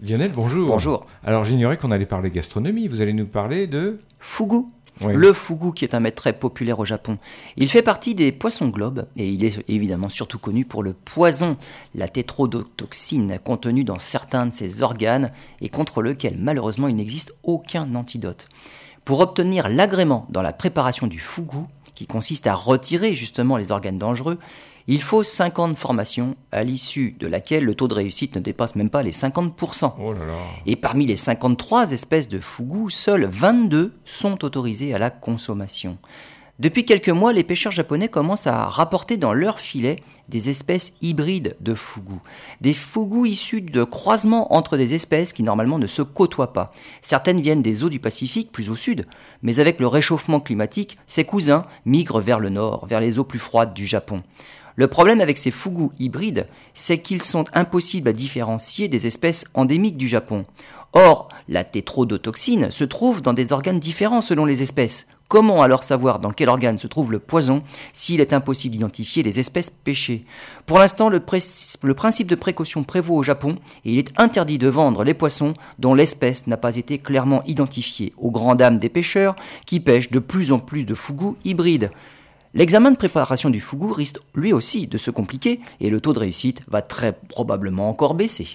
Lionel, bonjour. Bonjour. Alors j'ignorais qu'on allait parler gastronomie. Vous allez nous parler de Fugu. Oui. Le fugu qui est un mets très populaire au Japon. Il fait partie des poissons globes et il est évidemment surtout connu pour le poison, la tétrodotoxine contenue dans certains de ses organes et contre lequel malheureusement il n'existe aucun antidote. Pour obtenir l'agrément dans la préparation du fugu, qui consiste à retirer justement les organes dangereux, il faut 50 formations à l'issue de laquelle le taux de réussite ne dépasse même pas les 50%. Oh là là. Et parmi les 53 espèces de fugu, seules 22 sont autorisées à la consommation. Depuis quelques mois, les pêcheurs japonais commencent à rapporter dans leurs filets des espèces hybrides de fugu. Des fugu issus de croisements entre des espèces qui normalement ne se côtoient pas. Certaines viennent des eaux du Pacifique, plus au sud, mais avec le réchauffement climatique, ces cousins migrent vers le nord, vers les eaux plus froides du Japon. Le problème avec ces fugu hybrides, c'est qu'ils sont impossibles à différencier des espèces endémiques du Japon. Or, la tétrodotoxine se trouve dans des organes différents selon les espèces. Comment alors savoir dans quel organe se trouve le poison s'il est impossible d'identifier les espèces pêchées? Pour l'instant, le, principe de précaution prévaut au Japon et il est interdit de vendre les poissons dont l'espèce n'a pas été clairement identifiée, aux grandes dames des pêcheurs qui pêchent de plus en plus de fugu hybrides. L'examen de préparation du fugu risque lui aussi de se compliquer et le taux de réussite va très probablement encore baisser.